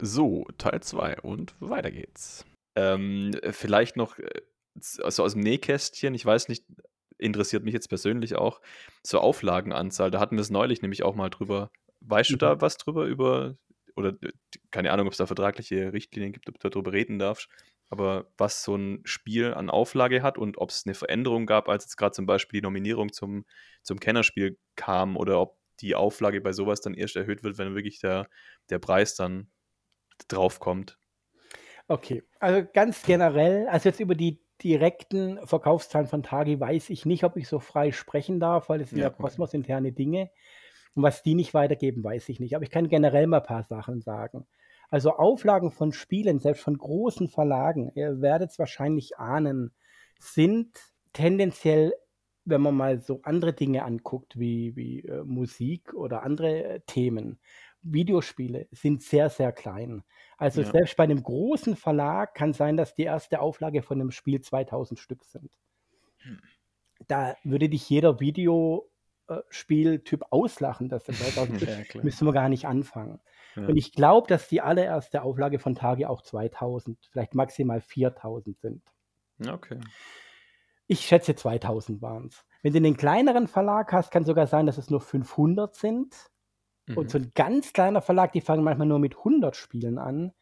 So, Teil 2 und weiter geht's. Ähm, vielleicht noch äh, also aus dem Nähkästchen, ich weiß nicht, interessiert mich jetzt persönlich auch, zur Auflagenanzahl. Da hatten wir es neulich nämlich auch mal drüber. Weißt mhm. du da was drüber über, oder keine Ahnung, ob es da vertragliche Richtlinien gibt, ob du darüber reden darfst, aber was so ein Spiel an Auflage hat und ob es eine Veränderung gab, als jetzt gerade zum Beispiel die Nominierung zum, zum Kennerspiel kam oder ob die Auflage bei sowas dann erst erhöht wird, wenn wirklich der, der Preis dann draufkommt. Okay, also ganz generell, also jetzt über die direkten Verkaufszahlen von Tagi weiß ich nicht, ob ich so frei sprechen darf, weil es sind ja, ja kosmosinterne Dinge. Und was die nicht weitergeben, weiß ich nicht. Aber ich kann generell mal ein paar Sachen sagen. Also Auflagen von Spielen, selbst von großen Verlagen, ihr werdet es wahrscheinlich ahnen, sind tendenziell, wenn man mal so andere Dinge anguckt, wie, wie äh, Musik oder andere äh, Themen, Videospiele sind sehr, sehr klein. Also ja. selbst bei einem großen Verlag kann sein, dass die erste Auflage von einem Spiel 2000 Stück sind. Hm. Da würde dich jeder Videospieltyp auslachen, dass das 2000 ja, Stück, müssen wir gar nicht anfangen. Ja. Und ich glaube, dass die allererste Auflage von Tage auch 2000, vielleicht maximal 4000 sind. Okay. Ich schätze 2000 waren es. Wenn du einen kleineren Verlag hast, kann sogar sein, dass es nur 500 sind. Mhm. Und so ein ganz kleiner Verlag, die fangen manchmal nur mit 100 Spielen an,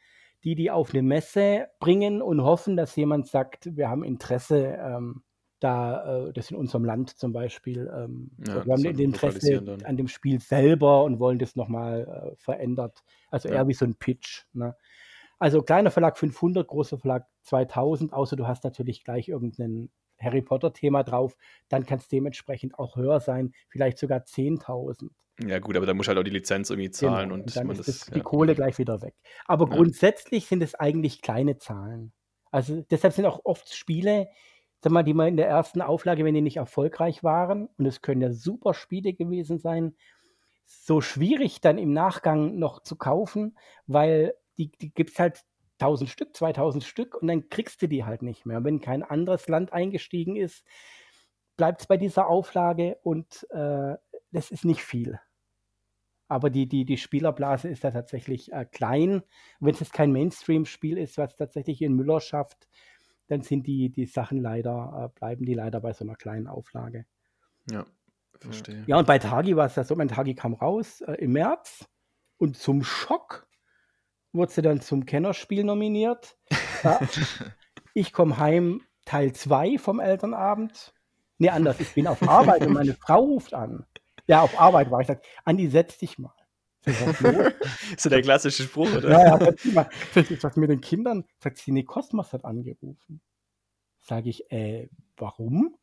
die die auf eine Messe bringen und hoffen, dass jemand sagt, wir haben Interesse, ähm, da, äh, das in unserem Land zum Beispiel, ähm, ja, wir haben Interesse an dem Spiel selber und wollen das nochmal äh, verändert. Also ja. eher wie so ein Pitch. Ne? Also kleiner Verlag 500, großer Verlag 2000, außer du hast natürlich gleich irgendeinen Harry Potter-Thema drauf, dann kann es dementsprechend auch höher sein, vielleicht sogar 10.000. Ja, gut, aber da muss halt auch die Lizenz irgendwie genau, zahlen genau. und, und dann ist das, das, die Kohle gleich wieder weg. Aber ja. grundsätzlich sind es eigentlich kleine Zahlen. Also deshalb sind auch oft Spiele, sag mal, die mal in der ersten Auflage, wenn die nicht erfolgreich waren, und es können ja super Spiele gewesen sein, so schwierig dann im Nachgang noch zu kaufen, weil die, die gibt es halt 1000 Stück, 2000 Stück und dann kriegst du die halt nicht mehr. Wenn kein anderes Land eingestiegen ist, bleibt es bei dieser Auflage und äh, das ist nicht viel. Aber die, die, die Spielerblase ist da tatsächlich äh, klein. Wenn es jetzt kein Mainstream-Spiel ist, was tatsächlich in Müller schafft, dann sind die, die Sachen leider, äh, bleiben die leider bei so einer kleinen Auflage. Ja, verstehe. Ja, und bei Tagi war es ja so, mein Tagi kam raus äh, im März und zum Schock wurde sie dann zum Kennerspiel nominiert. Ja, ich komme heim, Teil 2 vom Elternabend. Nee, anders, ich bin auf Arbeit und meine Frau ruft an. Ja, auf Arbeit war ich. Sag, Andi, setz dich mal. ist so der klassische Spruch, oder? Ja, ja, dich mal. Ich sag mit den Kindern, sagt sie, nee, Kosmos hat angerufen. Sage ich, äh, warum?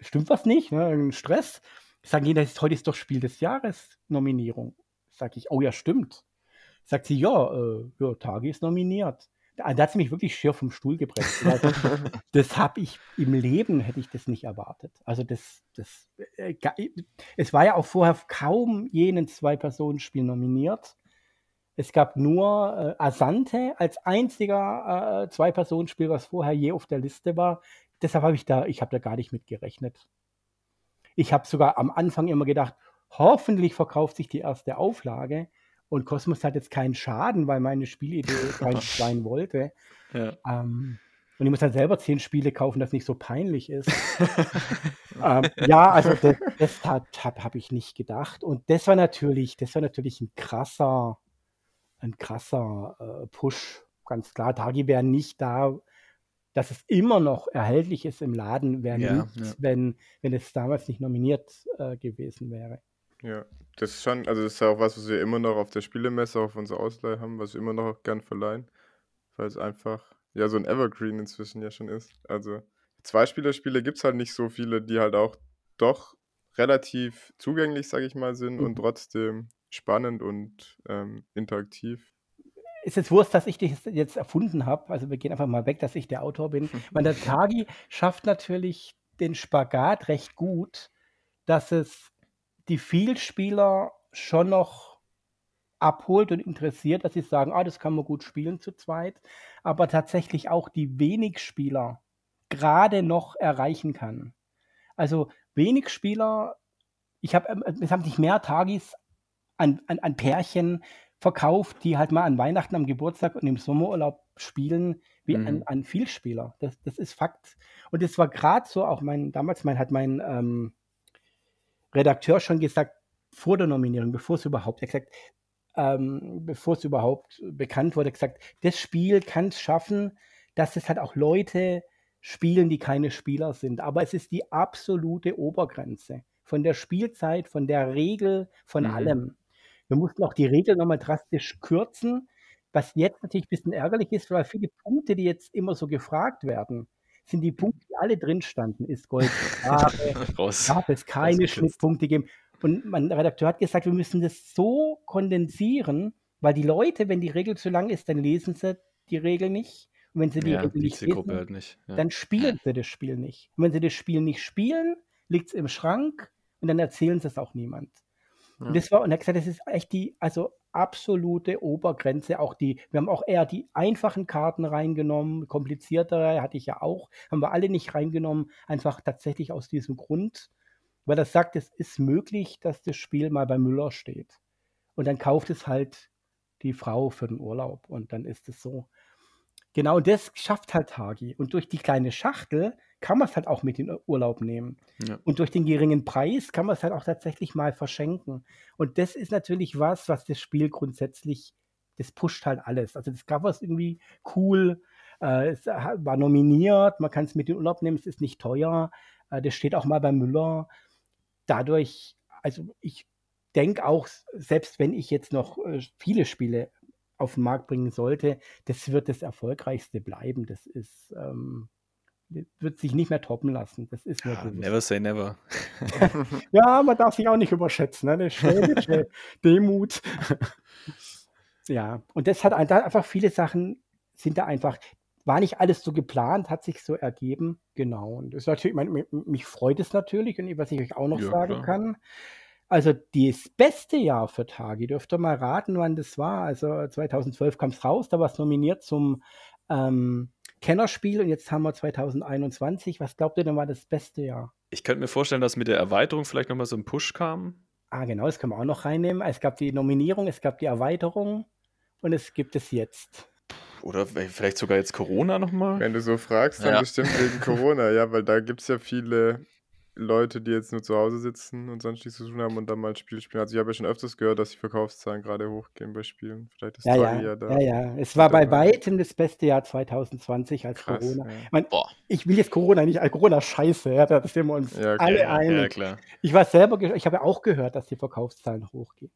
Stimmt was nicht? Ne? Stress? Sagen die, das ist, heute ist doch Spiel des Jahres Nominierung. Sag ich, oh ja, stimmt. Sagt sie, ja, äh, ja Tagi ist nominiert. Da, da hat sie mich wirklich schier vom Stuhl gepresst. Also, das habe ich im Leben hätte ich das nicht erwartet. Also das, das, äh, es war ja auch vorher kaum jenen Zwei-Personen-Spiel nominiert. Es gab nur äh, Asante als einziger äh, Zwei-Personen-Spiel, was vorher je auf der Liste war. Deshalb habe ich da, ich habe da gar nicht mit gerechnet. Ich habe sogar am Anfang immer gedacht, hoffentlich verkauft sich die erste Auflage. Und Cosmos hat jetzt keinen Schaden, weil meine Spielidee kein sein wollte. Ja. Ähm, und ich muss dann selber zehn Spiele kaufen, das nicht so peinlich ist. ähm, ja, also das, das habe hab ich nicht gedacht. Und das war natürlich, das war natürlich ein krasser, ein krasser äh, Push. Ganz klar, Tagi wäre nicht da, dass es immer noch erhältlich ist im Laden, wäre ja, nichts, ja. wenn, wenn es damals nicht nominiert äh, gewesen wäre. Ja, das ist schon, also das ist ja auch was, was wir immer noch auf der Spielemesse auf unserer Ausleihe haben, was wir immer noch gern verleihen, weil es einfach ja so ein Evergreen inzwischen ja schon ist. Also Zwei-Spieler-Spiele gibt es halt nicht so viele, die halt auch doch relativ zugänglich, sage ich mal, sind mhm. und trotzdem spannend und ähm, interaktiv. Ist es Wurst, dass ich das jetzt erfunden habe? Also wir gehen einfach mal weg, dass ich der Autor bin. Weil der Tagi schafft natürlich den Spagat recht gut, dass es die Vielspieler schon noch abholt und interessiert, dass sie sagen, ah, das kann man gut spielen zu zweit, aber tatsächlich auch die wenig Spieler gerade noch erreichen kann. Also wenig Spieler, ich habe, ähm, es haben sich mehr Tagis an, an, an Pärchen verkauft, die halt mal an Weihnachten, am Geburtstag und im Sommerurlaub spielen, wie Mhm. ein, ein Vielspieler. Das, das ist Fakt. Und das war gerade so, auch mein, damals mein, hat mein ähm, Redakteur schon gesagt, vor der Nominierung, bevor es überhaupt, er gesagt, ähm, bevor es überhaupt bekannt wurde, gesagt, das Spiel kann es schaffen, dass es halt auch Leute spielen, die keine Spieler sind. Aber es ist die absolute Obergrenze von der Spielzeit, von der Regel, von Mhm. allem. Wir mussten auch die Regel nochmal drastisch kürzen, was jetzt natürlich ein bisschen ärgerlich ist, weil viele Punkte, die jetzt immer so gefragt werden, sind die Punkte, die alle drin standen. Ist Gold Raus. darf es keine. Schnittpunkte geben. Und mein Redakteur hat gesagt, wir müssen das so kondensieren, weil die Leute, wenn die Regel zu lang ist, dann lesen sie die Regel nicht. Und wenn sie die Ja, Regel die nicht lesen, halt nicht. Ja. dann spielen sie das Spiel nicht. Und wenn sie das Spiel nicht spielen, liegt es im Schrank und dann erzählen sie es auch niemand. Ja. Und das war, und er hat gesagt, das ist echt die, also absolute Obergrenze. Auch die, wir haben auch eher die einfachen Karten reingenommen, kompliziertere hatte ich ja auch, haben wir alle nicht reingenommen, einfach tatsächlich aus diesem Grund, weil er sagt, es ist möglich, dass das Spiel mal bei Müller steht. Und dann kauft es halt die Frau für den Urlaub und dann ist es so. Genau, und das schafft halt Tagi. Und durch die kleine Schachtel kann man es halt auch mit in Urlaub nehmen. Ja. Und durch den geringen Preis kann man es halt auch tatsächlich mal verschenken. Und das ist natürlich was, was das Spiel grundsätzlich, das pusht halt alles. Also das Cover ist irgendwie cool, äh, es war nominiert, man kann es mit in Urlaub nehmen, es ist nicht teuer, äh, das steht auch mal bei Müller. Dadurch, also ich denke auch, selbst wenn ich jetzt noch äh, viele Spiele auf den Markt bringen sollte, das wird das erfolgreichste bleiben. Das ist, ähm, wird sich nicht mehr toppen lassen. Das ist Ja, never say never. Ja, man darf sich auch nicht überschätzen. Ne? Schwäbische Demut. ja, und das hat einfach viele Sachen sind da einfach, war nicht alles so geplant, hat sich so ergeben. Genau. Und das ist natürlich, mein, mi- mich freut es natürlich und was ich euch auch noch Ja, sagen klar. kann. Also das beste Jahr für Tagi, dürft ihr mal raten, wann das war. Also 2012 kam es raus, da war es nominiert zum ähm, Kennerspiel und jetzt haben wir 2021. Was glaubt ihr denn war das beste Jahr? Ich könnte mir vorstellen, dass mit der Erweiterung vielleicht nochmal so ein Push kam. Ah, genau, das können wir auch noch reinnehmen. Es gab die Nominierung, es gab die Erweiterung und es gibt es jetzt. Oder vielleicht sogar jetzt Corona nochmal. Wenn du so fragst, dann Ja. bestimmt wegen Corona, ja, weil da gibt es ja viele Leute, die jetzt nur zu Hause sitzen und sonst nichts zu tun haben und dann mal ein Spiel spielen. Also ich habe ja schon öfters gehört, dass die Verkaufszahlen gerade hochgehen bei Spielen. Vielleicht ist Ja, ja, ja da. ja, ja. Es war bei weitem das beste Jahr 2020 als Krass. Corona. Ja. Ich, mein, Boah. ich will jetzt Corona nicht, als Corona scheiße, ja, da sind wir uns Ja, okay, alle einig. Ja, klar. Ich war selber, ich habe ja auch gehört, dass die Verkaufszahlen hochgehen.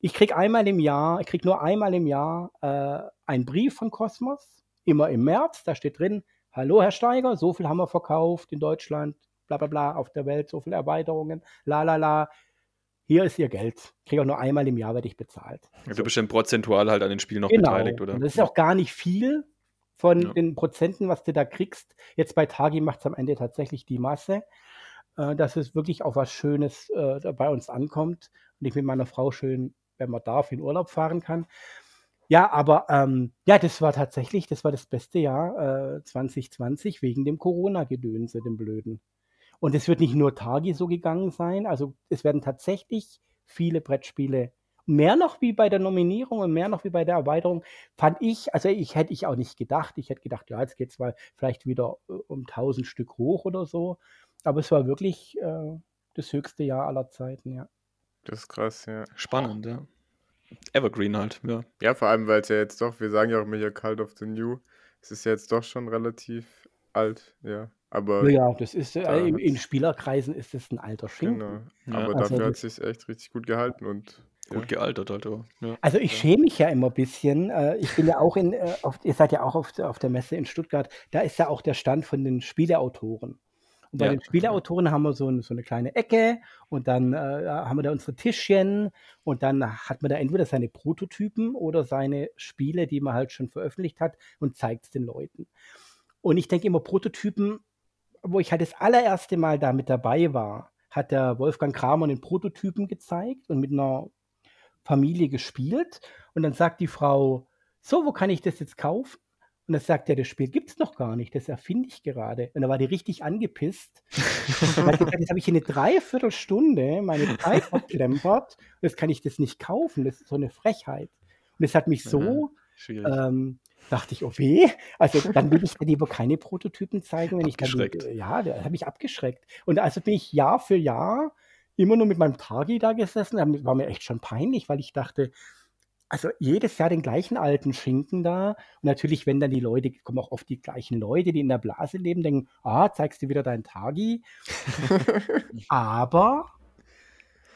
Ich kriege einmal im Jahr, ich kriege nur einmal im Jahr äh, einen Brief von Cosmos, immer im März, da steht drin, hallo Herr Steiger, so viel haben wir verkauft in Deutschland, bla bla bla, auf der Welt, so viele Erweiterungen, la la la. Hier ist Ihr Geld. Kriege auch nur einmal im Jahr, werde ich bezahlt. Du bist dann prozentual halt an den Spielen noch Genau. beteiligt, oder? Und das ist auch gar nicht viel von Ja. den Prozenten, was du da kriegst. Jetzt bei Tagi macht es am Ende tatsächlich die Masse, äh, dass es wirklich auf was Schönes äh, bei uns ankommt und ich mit meiner Frau schön, wenn man darf, in Urlaub fahren kann. Ja, aber ähm, ja, das war tatsächlich, das war das beste Jahr äh, 2020 wegen dem Corona-Gedönse, dem Blöden. Und es wird nicht nur Tagi so gegangen sein, also es werden tatsächlich viele Brettspiele, mehr noch wie bei der Nominierung und mehr noch wie bei der Erweiterung, fand ich, also ich hätte ich auch nicht gedacht. Ich hätte gedacht, ja, jetzt geht es mal vielleicht wieder äh, um 1000 Stück hoch oder so. Aber es war wirklich äh, das höchste Jahr aller Zeiten, ja. Das ist krass, ja. Spannend, ja. Evergreen halt, ja. Ja, vor allem, weil es ja jetzt doch, wir sagen ja auch immer hier Cult of the New, es ist ja jetzt doch schon relativ alt, ja. Aber Ja, das ist, äh, da in, in Spielerkreisen ist es ein alter Schinken. genau. Ja. Aber Also dafür hat das- es sich echt richtig gut gehalten und Gut gealtert halt. Ja. Also ich schäme mich ja immer ein bisschen. Äh, Ich bin ja auch in, äh, auf, ihr seid ja auch auf, der- auf der Messe in Stuttgart, da ist ja auch der Stand von den Spieleautoren. Und bei Ja. den Spieleautoren haben wir so, ein, so eine kleine Ecke und dann äh, haben wir da unsere Tischchen und dann hat man da entweder seine Prototypen oder seine Spiele, die man halt schon veröffentlicht hat und zeigt es den Leuten. Und ich denke immer, Prototypen, wo ich halt das allererste Mal da mit dabei war, hat der Wolfgang Kramer einen Prototypen gezeigt und mit einer Familie gespielt. Und dann sagt die Frau, so, wo kann ich das jetzt kaufen? Und dann sagt er, das Spiel gibt es noch gar nicht, das erfinde ich gerade. Und da war die richtig angepisst. Und gesagt, jetzt habe ich hier eine Dreiviertelstunde meine Zeit verplempert, jetzt kann ich das nicht kaufen, das ist so eine Frechheit. Und das hat mich so, ähm, dachte ich, oh weh, also dann will ich dir lieber keine Prototypen zeigen, wenn ich dann, ja, da habe ich abgeschreckt. Und also bin ich Jahr für Jahr immer nur mit meinem Targi da gesessen, das war mir echt schon peinlich, weil ich dachte, also jedes Jahr den gleichen alten Schinken da. Und natürlich, wenn dann die Leute, kommen auch oft die gleichen Leute, die in der Blase leben, denken, ah, zeigst du wieder deinen Tagi. Aber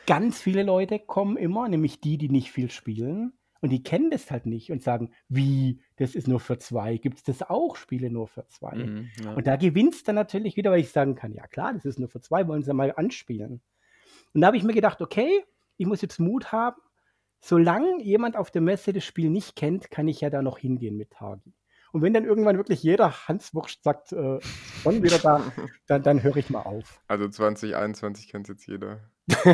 ganz viele Leute kommen immer, nämlich die, die nicht viel spielen. Und die kennen das halt nicht und sagen, wie, das ist nur für zwei. Gibt es das auch, Spiele nur für zwei? Mhm, ja. Und da gewinnt es dann natürlich wieder, weil ich sagen kann, ja klar, das ist nur für zwei, wollen sie mal anspielen. Und da habe ich mir gedacht, okay, ich muss jetzt Mut haben, solange jemand auf der Messe das Spiel nicht kennt, kann ich ja da noch hingehen mit Tagi. Und wenn dann irgendwann wirklich jeder Hanswurst sagt, äh, schon wieder da, dann, dann höre ich mal auf. Also 2021 kennt jetzt jeder.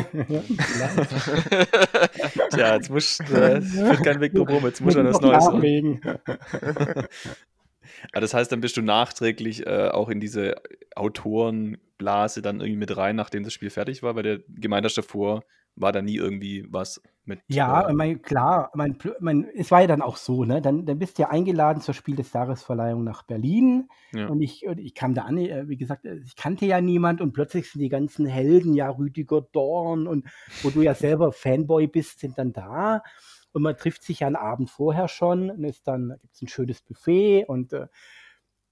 ja, jetzt muss äh, kein Weg drum jetzt muss er das Neues sagen. Ah, das heißt, dann bist du nachträglich äh, auch in diese Autorenblase dann irgendwie mit rein, nachdem das Spiel fertig war, weil der gemeint hast davor, war da nie irgendwie was mit. Ja, äh, mein, klar, mein, mein, es war ja dann auch so, ne? Dann, dann bist du ja eingeladen zur Spiel des Jahresverleihung nach Berlin. Ja. Und ich, ich kam da an, äh, wie gesagt, äh, ich kannte ja niemand und plötzlich sind die ganzen Helden, ja, Rüdiger Dorn und wo du ja selber Fanboy bist, sind dann da. Und man trifft sich ja einen Abend vorher schon und ist dann, gibt es ein schönes Buffet und äh,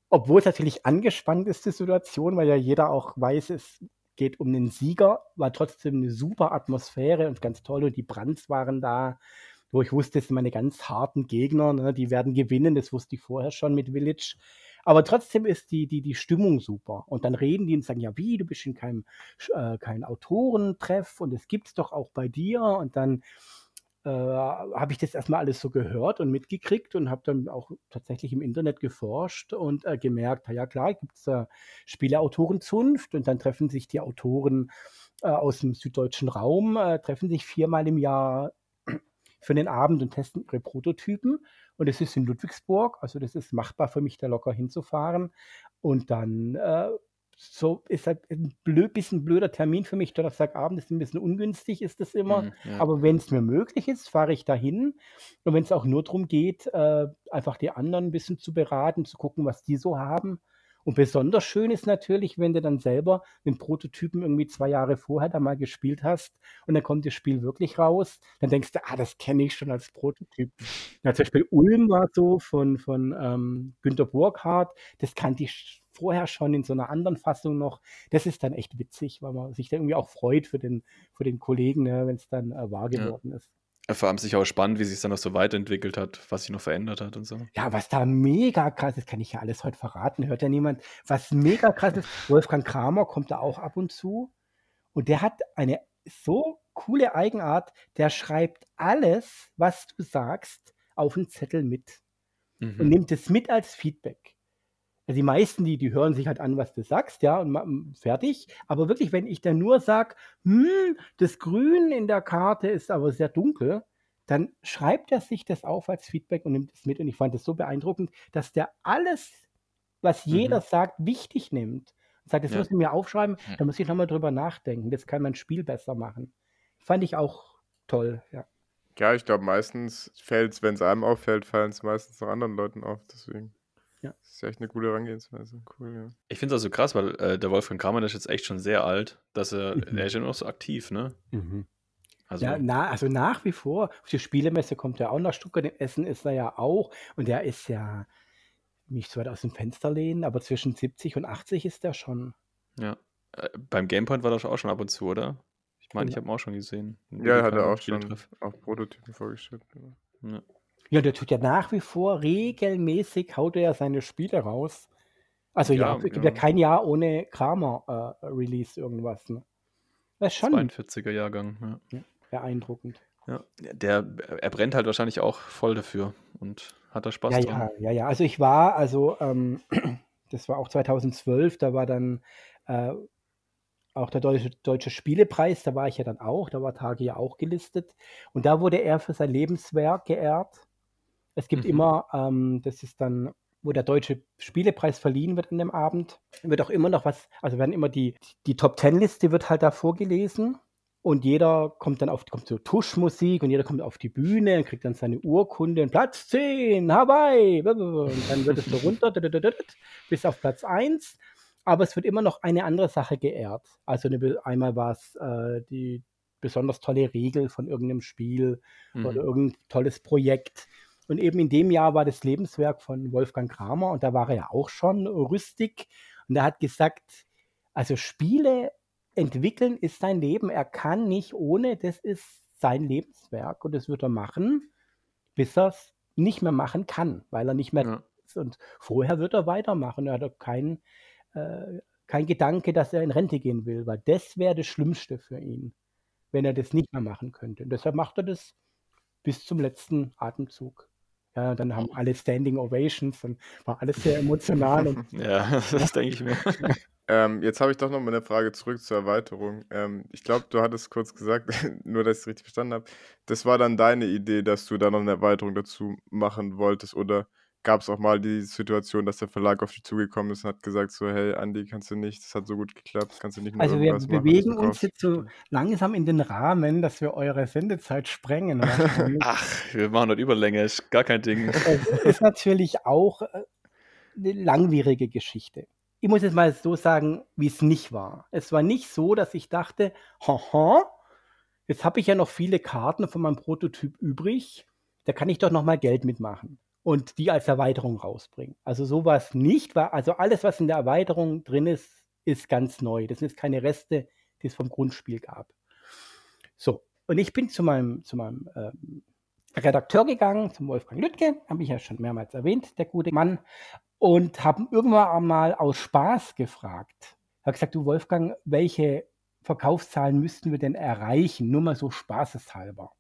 obwohl es natürlich angespannt ist, die Situation, weil ja jeder auch weiß, es geht um den Sieger, war trotzdem eine super Atmosphäre und ganz toll. Und die Brands waren da, wo ich wusste, das sind meine ganz harten Gegner, ne? die werden gewinnen, das wusste ich vorher schon mit Village. Aber trotzdem ist die, die, die Stimmung super. Und dann reden die und sagen, ja, wie, du bist in keinem, äh, kein Autorentreff und es gibt es doch auch bei dir. Und dann äh, habe ich das erstmal alles so gehört und mitgekriegt und habe dann auch tatsächlich im Internet geforscht und äh, gemerkt, ja klar, gibt es äh, Spieleautorenzunft und dann treffen sich die Autoren äh, aus dem süddeutschen Raum, äh, treffen sich viermal im Jahr für den Abend und testen ihre Prototypen. Und es ist in Ludwigsburg, also das ist machbar für mich, da locker hinzufahren. Und dann äh, so ist halt ein blöd, bisschen blöder Termin für mich. Donnerstagabend ist ein bisschen ungünstig, ist das immer. Mhm, ja. Aber wenn es mir möglich ist, fahre ich dahin. Und wenn es auch nur darum geht, äh, einfach die anderen ein bisschen zu beraten, zu gucken, was die so haben. Und besonders schön ist natürlich, wenn du dann selber den Prototypen irgendwie zwei Jahre vorher da mal gespielt hast und dann kommt das Spiel wirklich raus. Dann denkst du, ah, das kenne ich schon als Prototyp. Ja, zum Beispiel Ulm war so von, von ähm, Günter Burkhardt, das kannte ich vorher schon in so einer anderen Fassung noch. Das ist dann echt witzig, weil man sich dann irgendwie auch freut für den, für den Kollegen, ne, wenn es dann äh, wahr geworden ja. ist. Vor allem sich auch spannend, wie sich dann noch so weiterentwickelt hat, was sich noch verändert hat und so. Ja, was da mega krass ist, kann ich ja alles heute verraten, hört ja niemand. Was mega krass ist, Wolfgang Kramer kommt da auch ab und zu und der hat eine so coole Eigenart, der schreibt alles, was du sagst, auf einen Zettel mit mhm. und nimmt es mit als Feedback. Also die meisten, die, die hören sich halt an, was du sagst, ja, und fertig. Aber wirklich, wenn ich dann nur sage, hm, das Grün in der Karte ist aber sehr dunkel, dann schreibt er sich das auf als Feedback und nimmt es mit. Und ich fand es so beeindruckend, dass der alles, was jeder mhm. sagt, wichtig nimmt. Und sagt, das ja. muss ich mir aufschreiben, ja. da muss ich nochmal drüber nachdenken. Das kann mein Spiel besser machen. Fand ich auch toll, ja. Ja, ich glaube, meistens fällt es, wenn es einem auffällt, fallen es meistens noch anderen Leuten auf. Deswegen. Ja. Das ist echt eine gute Herangehensweise. Cool, ja. Ich finde es also krass, weil äh, der Wolfgang Kramer, der ist jetzt echt schon sehr alt, dass er, mhm. er ist ja noch so aktiv, ne? Mhm. Also, ja, na, also nach wie vor, auf die Spielemesse kommt er auch nach Stuttgart, in Essen ist er ja auch und der ist ja nicht so weit aus dem Fenster lehnen, aber zwischen 70 und 80 ist er schon. Ja, äh, beim Gamepoint war das auch schon ab und zu, oder? Ich meine, ich habe ihn auch schon gesehen. Ja, hat er auch schon auch Prototypen vorgestellt. Ja. Ja, der tut ja nach wie vor regelmäßig, haut er ja seine Spiele raus. Also ja, ja es gibt ja. kein Jahr ohne Kramer-Release äh, irgendwas. Ne? Das ist schon 42er Jahrgang, ja. ja. Beeindruckend. Ja, der, er brennt halt wahrscheinlich auch voll dafür und hat da Spaß ja, dran. Ja, ja, ja. Also ich war, also ähm, das war auch 2012, da war dann äh, auch der Deutsche, Deutsche Spielepreis, da war ich ja dann auch, da war Tage ja auch gelistet. Und da wurde er für sein Lebenswerk geehrt. Es gibt mhm. immer, ähm, das ist dann, wo der Deutsche Spielepreis verliehen wird an dem Abend, wird auch immer noch was, also werden immer die, die Top Ten Liste wird halt da vorgelesen. und jeder kommt dann auf kommt so Tuschmusik und jeder kommt auf die Bühne und kriegt dann seine Urkunde und Platz 10, Hawaii. Und dann wird es so runter bis auf Platz 1. Aber es wird immer noch eine andere Sache geehrt. Also eine, einmal war es äh, die besonders tolle Regel von irgendeinem Spiel mhm. oder irgendein tolles Projekt. Und eben in dem Jahr war das Lebenswerk von Wolfgang Kramer und da war er ja auch schon rüstig. Und er hat gesagt, also Spiele entwickeln ist sein Leben. Er kann nicht ohne, das ist sein Lebenswerk und das wird er machen, bis er es nicht mehr machen kann, weil er nicht mehr ja. ist. Und vorher wird er weitermachen. Er hat keinen äh, kein Gedanke, dass er in Rente gehen will, weil das wäre das Schlimmste für ihn, wenn er das nicht mehr machen könnte. Und deshalb macht er das bis zum letzten Atemzug. Ja, dann haben alle Standing Ovations und war alles sehr emotional. ja, das denke ich mir. Ähm, jetzt habe ich doch noch mal eine Frage zurück zur Erweiterung. Ähm, ich glaube, du hattest kurz gesagt, nur dass ich es richtig verstanden habe, das war dann deine Idee, dass du da noch eine Erweiterung dazu machen wolltest oder gab es auch mal die Situation, dass der Verlag auf dich zugekommen ist und hat gesagt so, hey Andi, kannst du nicht, das hat so gut geklappt, kannst du nicht mehr Also wir bewegen uns jetzt so langsam in den Rahmen, dass wir eure Sendezeit sprengen. Ach, wir machen dort Überlänge, ist gar kein Ding. Es ist natürlich auch äh, eine langwierige Geschichte ich muss jetzt mal so sagen, wie es nicht war. Es war nicht so, dass ich dachte, haha, jetzt habe ich ja noch viele Karten von meinem Prototyp übrig, da kann ich doch noch mal Geld mitmachen und die als Erweiterung rausbringen. Also sowas nicht, war also alles, was in der Erweiterung drin ist, ist ganz neu. Das sind keine Reste, die es vom Grundspiel gab. So, und ich bin zu meinem, zu meinem ähm, Redakteur gegangen, zum Wolfgang Lüttke, habe ich ja schon mehrmals erwähnt, der gute Mann, und haben irgendwann einmal aus Spaß gefragt. Hat gesagt, du Wolfgang, welche Verkaufszahlen müssten wir denn erreichen? Nur mal so spaßeshalber,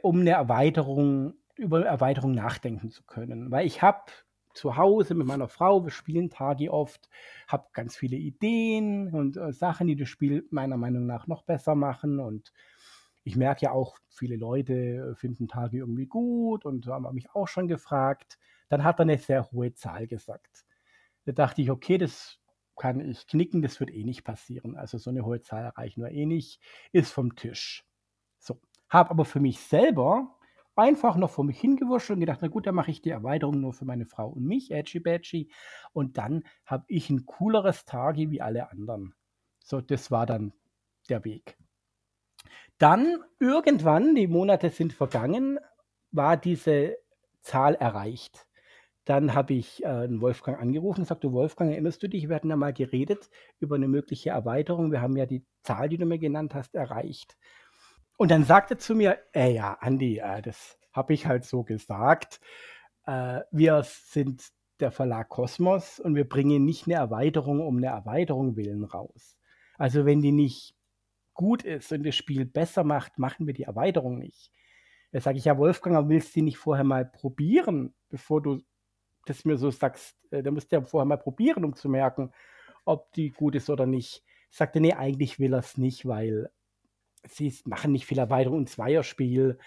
um eine Erweiterung, über Erweiterung nachdenken zu können. Weil ich habe zu Hause mit meiner Frau, wir spielen Tagi oft, habe ganz viele Ideen und äh, Sachen, die das Spiel meiner Meinung nach noch besser machen und ich merke ja auch, viele Leute finden Tagi irgendwie gut und haben mich auch schon gefragt. Dann hat er eine sehr hohe Zahl gesagt. Da dachte ich, okay, das kann ich knicken, das wird eh nicht passieren. Also so eine hohe Zahl erreichen wir eh nicht, ist vom Tisch. So, habe aber für mich selber einfach noch vor mich hingewurscht und gedacht, na gut, dann mache ich die Erweiterung nur für meine Frau und mich, Edgy Badgy. Und dann habe ich ein cooleres Tage wie alle anderen. So, das war dann der Weg. Dann irgendwann, die Monate sind vergangen, war diese Zahl erreicht. Dann habe ich äh, Wolfgang angerufen und sagte, Wolfgang, erinnerst du dich, wir hatten ja mal geredet über eine mögliche Erweiterung. Wir haben ja die Zahl, die du mir genannt hast, erreicht. Und dann sagte zu mir, äh, ja, Andi, äh, das habe ich halt so gesagt. Äh, wir sind der Verlag Kosmos und wir bringen nicht eine Erweiterung um eine Erweiterung willen raus. Also wenn die nicht gut ist und das Spiel besser macht, machen wir die Erweiterung nicht. Da sage ich, ja, Wolfgang, aber willst du die nicht vorher mal probieren, bevor du das mir so sagst, äh, da musst du ja vorher mal probieren, um zu merken, ob die gut ist oder nicht. Ich sagte, nee, eigentlich will er es nicht, weil sie machen nicht viel Erweiterung im Zweierspiel.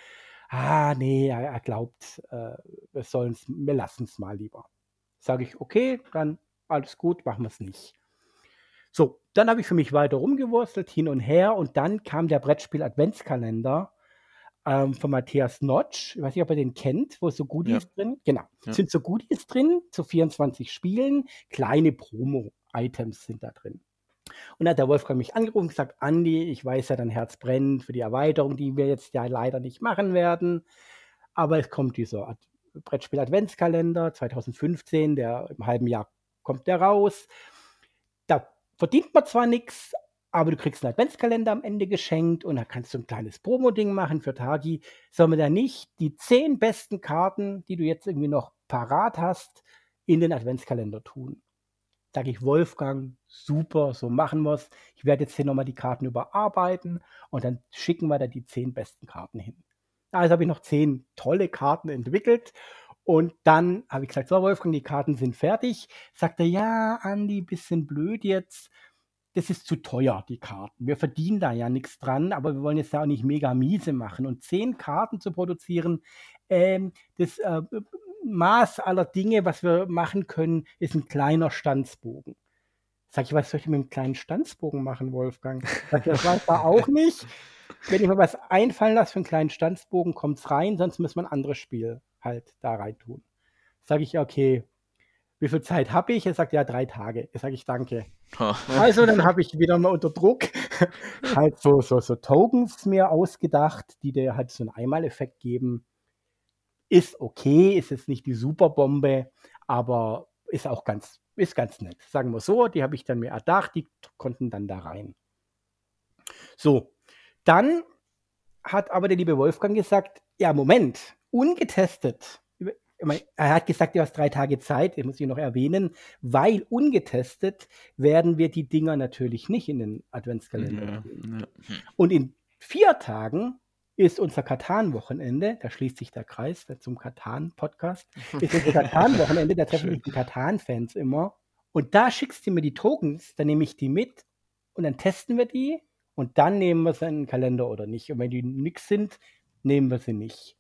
Ah, nee, er, er glaubt, äh, wir sollen's, wir lassen es mal lieber. Sage ich, okay, dann alles gut, machen wir es nicht. So, dann habe ich für mich weiter rumgewurstelt, hin und her, und dann kam der Brettspiel Adventskalender ähm, von Matthias Notch. Ich weiß nicht, ob ihr den kennt, wo so Goodies ja. drin. Genau. Ja. Sind so Goodies drin zu 24 Spielen. Kleine Promo-Items sind da drin. Und dann hat der Wolfgang mich angerufen und gesagt, Andi, ich weiß ja, dein Herz brennt für die Erweiterung, die wir jetzt ja leider nicht machen werden. Aber es kommt dieser Brettspiel Adventskalender 2015, der im halben Jahr kommt der raus. Da verdient man zwar nichts, aber du kriegst einen Adventskalender am Ende geschenkt und da kannst du ein kleines Promo-Ding machen für Tagi. Sollen wir da nicht die zehn besten Karten, die du jetzt irgendwie noch parat hast, in den Adventskalender tun? Sag ich, Wolfgang, super, so machen wir es. Ich werde jetzt hier nochmal die Karten überarbeiten und dann schicken wir da die zehn besten Karten hin. Also habe ich noch zehn tolle Karten entwickelt und dann habe ich gesagt, so Wolfgang, die Karten sind fertig. Sagt er, ja, Andi, bisschen blöd jetzt das ist zu teuer, die Karten. Wir verdienen da ja nichts dran, aber wir wollen jetzt ja auch nicht mega miese machen. Und zehn Karten zu produzieren, ähm, das äh, Maß aller Dinge, was wir machen können, ist ein kleiner Stanzbogen. Sag ich, was soll ich mit dem kleinen Stanzbogen machen, Wolfgang? Sag ich, das weiß er auch nicht. Wenn ich mir was einfallen lasse für einen kleinen Stanzbogen, kommt es rein, sonst müssen wir ein anderes Spiel halt da rein tun. Sag ich, okay, wie viel Zeit habe ich? Er sagt, ja, drei Tage. Ich sage ich, danke. Also, dann habe ich wieder mal unter Druck halt so, so, so Tokens mir ausgedacht, die dir halt so einen Einmaleffekt geben. Ist okay, ist jetzt nicht die Superbombe, aber ist auch ganz, ist ganz nett. Sagen wir so, die habe ich dann mir erdacht, die konnten dann da rein. So, dann hat aber der liebe Wolfgang gesagt, ja, Moment, ungetestet er hat gesagt, du hast drei Tage Zeit, das muss ich noch erwähnen, weil ungetestet werden wir die Dinger natürlich nicht in den Adventskalender. Ja, ja. Und in vier Tagen ist unser Katan-Wochenende, da schließt sich der Kreis zum Katan-Podcast, ist unser Katan-Wochenende, da treffen sich die Katan-Fans immer. Und da schickst du mir die Tokens, dann nehme ich die mit und dann testen wir die und dann nehmen wir sie in den Kalender oder nicht. Und wenn die nix sind, nehmen wir sie nicht.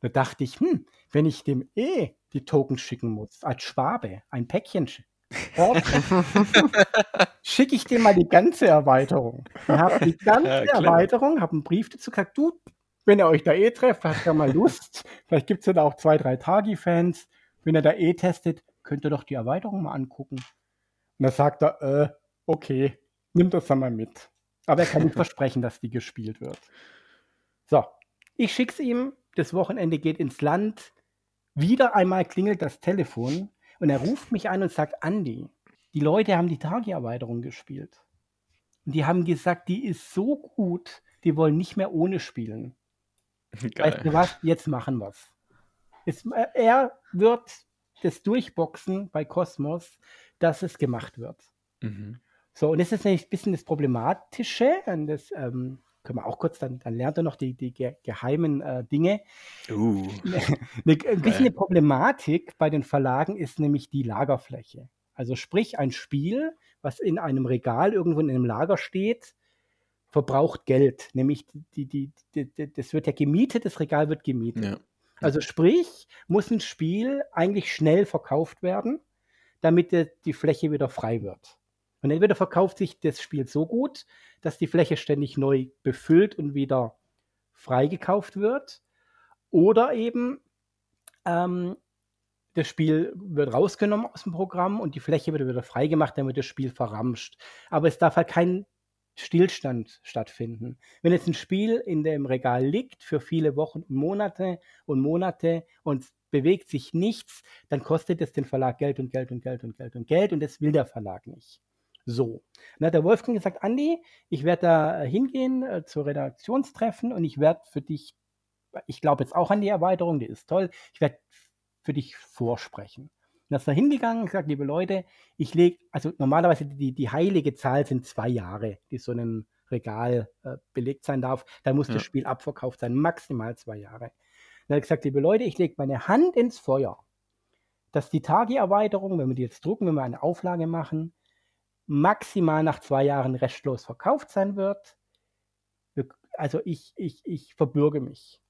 Da dachte ich, hm, wenn ich dem eh die Tokens schicken muss, als Schwabe, ein Päckchen schicke ich dem mal die ganze Erweiterung. Ich habe die ganze ja, Erweiterung, habe einen Brief dazu gesagt, du, wenn ihr euch da eh trefft, habt ihr mal Lust, vielleicht gibt es ja da auch zwei, drei Tagi-Fans, wenn ihr da eh testet, könnt ihr doch die Erweiterung mal angucken. Und da sagt er, äh, okay, nimm das dann mal mit. Aber er kann nicht versprechen, dass die gespielt wird. So, ich schicke es ihm, das Wochenende geht ins Land. Wieder einmal klingelt das Telefon und er ruft mich an und sagt, Andi, die Leute haben die Tagi-Erweiterung gespielt. Und die haben gesagt, die ist so gut, die wollen nicht mehr ohne spielen. Geil. Weißt du was? Jetzt machen wir's. Es, äh, er wird das durchboxen bei Cosmos, dass es gemacht wird. Mhm. So, und das ist ein bisschen das Problematische an das ähm, können wir auch kurz, dann, dann lernt er noch die, die ge geheimen äh, Dinge. Uh. eine, ein bisschen eine Problematik bei den Verlagen ist nämlich die Lagerfläche. Also sprich, ein Spiel, was in einem Regal irgendwo in einem Lager steht, verbraucht Geld. Nämlich, die, die, die, das wird ja gemietet, das Regal wird gemietet. Ja. Also sprich, muss ein Spiel eigentlich schnell verkauft werden, damit die Fläche wieder frei wird. Und entweder verkauft sich das Spiel so gut, dass die Fläche ständig neu befüllt und wieder freigekauft wird. Oder eben ähm, das Spiel wird rausgenommen aus dem Programm und die Fläche wird wieder freigemacht, damit das Spiel verramscht. Aber es darf halt kein Stillstand stattfinden. Wenn jetzt ein Spiel in dem Regal liegt für viele Wochen und Monate und Monate und bewegt sich nichts, dann kostet es den Verlag Geld und Geld und Geld und Geld und Geld und das will der Verlag nicht. So. Dann hat der Wolfgang gesagt, Andi, ich werde da äh, hingehen äh, zur Redaktionstreffen und ich werde für dich, ich glaube jetzt auch an die Erweiterung, die ist toll, ich werde für dich vorsprechen. Und er ist da hingegangen und gesagt, liebe Leute, ich lege, also normalerweise die, die heilige Zahl sind zwei Jahre, die so ein Regal äh, belegt sein darf. Da muss ja. das Spiel abverkauft sein, maximal zwei Jahre. Dann hat er gesagt, liebe Leute, ich lege meine Hand ins Feuer, dass die Tagi-Erweiterung, wenn wir die jetzt drucken, wenn wir eine Auflage machen, maximal nach zwei Jahren restlos verkauft sein wird. Also ich, ich, ich verbürge mich.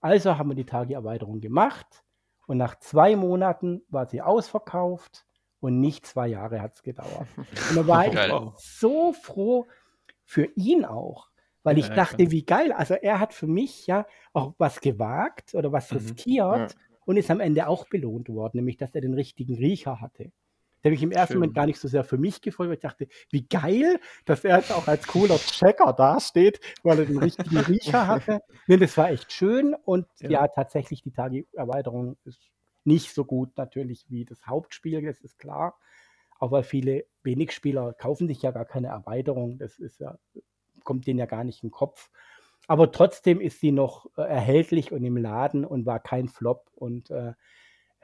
Also haben wir die Tageerweiterung gemacht und nach zwei Monaten war sie ausverkauft und nicht zwei Jahre hat es gedauert. Und da war ich so froh für ihn auch, weil ich ja, dachte, wie geil. Also er hat für mich ja auch was gewagt oder was mhm. riskiert ja. und ist am Ende auch belohnt worden, nämlich dass er den richtigen Riecher hatte. Der habe ich im ersten Schön. Moment gar nicht so sehr für mich gefreut, weil ich dachte, wie geil, dass er jetzt auch als cooler Checker dasteht, weil er den richtigen Riecher hatte. Nee, das war echt schön und ja, ja tatsächlich die Tagi-Erweiterung ist nicht so gut natürlich wie das Hauptspiel, das ist klar. Auch weil viele Wenigspieler kaufen sich ja gar keine Erweiterung, das ist ja, kommt denen ja gar nicht in den Kopf. Aber trotzdem ist sie noch äh, erhältlich und im Laden und war kein Flop und äh,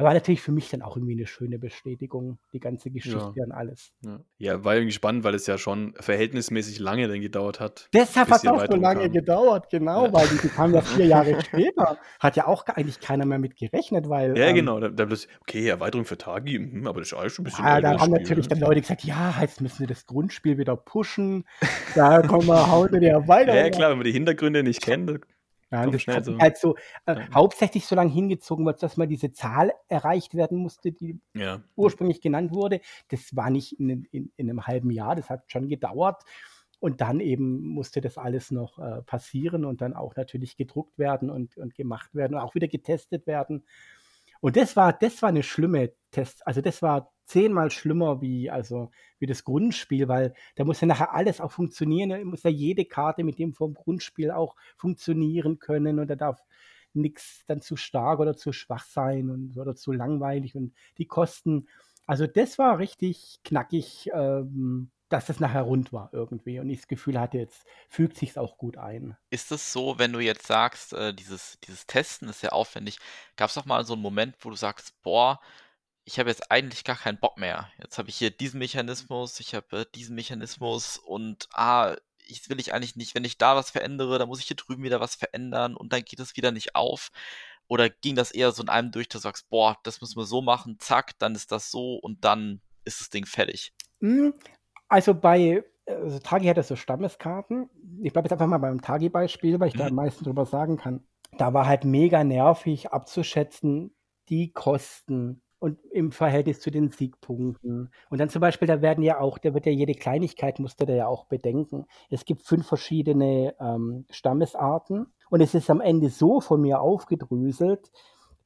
war natürlich für mich dann auch irgendwie eine schöne Bestätigung, die ganze Geschichte ja. und alles. Ja. ja. war irgendwie spannend, weil es ja schon verhältnismäßig lange dann gedauert hat. Deshalb hat es auch so lange kam. gedauert, genau, ja. weil die, die kamen ja vier Jahre später. Hat ja auch eigentlich keiner mehr mit gerechnet, weil. Ja, ähm, genau. Da, da okay, Erweiterung für Tagi, hm, aber das ist eigentlich schon ein bisschen. Ja, da haben natürlich ne? dann Leute gesagt, ja, jetzt müssen wir das Grundspiel wieder pushen. Da kommen wir, hauen wir die Erweiterung. Ja, klar, wenn man die Hintergründe nicht kennt. Komm das schnell so. halt so äh, Ja. hauptsächlich so lange hingezogen wird, dass mal diese Zahl erreicht werden musste, die Ja. ursprünglich genannt wurde. Das war nicht in, in, in einem halben Jahr, das hat schon gedauert. Und dann eben musste das alles noch äh, passieren und dann auch natürlich gedruckt werden und, und gemacht werden und auch wieder getestet werden. Und das war, das war eine schlimme Test. Also das war zehnmal schlimmer wie, also, wie das Grundspiel, weil da muss ja nachher alles auch funktionieren. Da muss ja jede Karte mit dem vom Grundspiel auch funktionieren können und da darf nichts dann zu stark oder zu schwach sein und, oder zu langweilig und die Kosten. Also das war richtig knackig, ähm, dass das nachher rund war irgendwie und ich das Gefühl hatte, jetzt fügt sich's auch gut ein. Ist es so, wenn du jetzt sagst, äh, dieses, dieses Testen ist sehr aufwendig, gab es doch mal so einen Moment, wo du sagst, boah, ich habe jetzt eigentlich gar keinen Bock mehr. Jetzt habe ich hier diesen Mechanismus, ich habe äh, diesen Mechanismus und ah, ich will ich eigentlich nicht, wenn ich da was verändere, dann muss ich hier drüben wieder was verändern und dann geht es wieder nicht auf. Oder ging das eher so in einem durch, dass du sagst, boah, das müssen wir so machen, zack, dann ist das so und dann ist das Ding fertig. Also bei also Tagi hat ja so Stammeskarten. Ich bleibe jetzt einfach mal beim Tagi-Beispiel, weil ich da am Mhm. meisten drüber sagen kann. Da war halt mega nervig abzuschätzen, die Kosten und im Verhältnis zu den Siegpunkten. Und dann zum Beispiel, da werden ja auch, da wird ja jede Kleinigkeit, musste der ja auch bedenken. Es gibt fünf verschiedene ähm, Stammesarten und es ist am Ende so von mir aufgedröselt,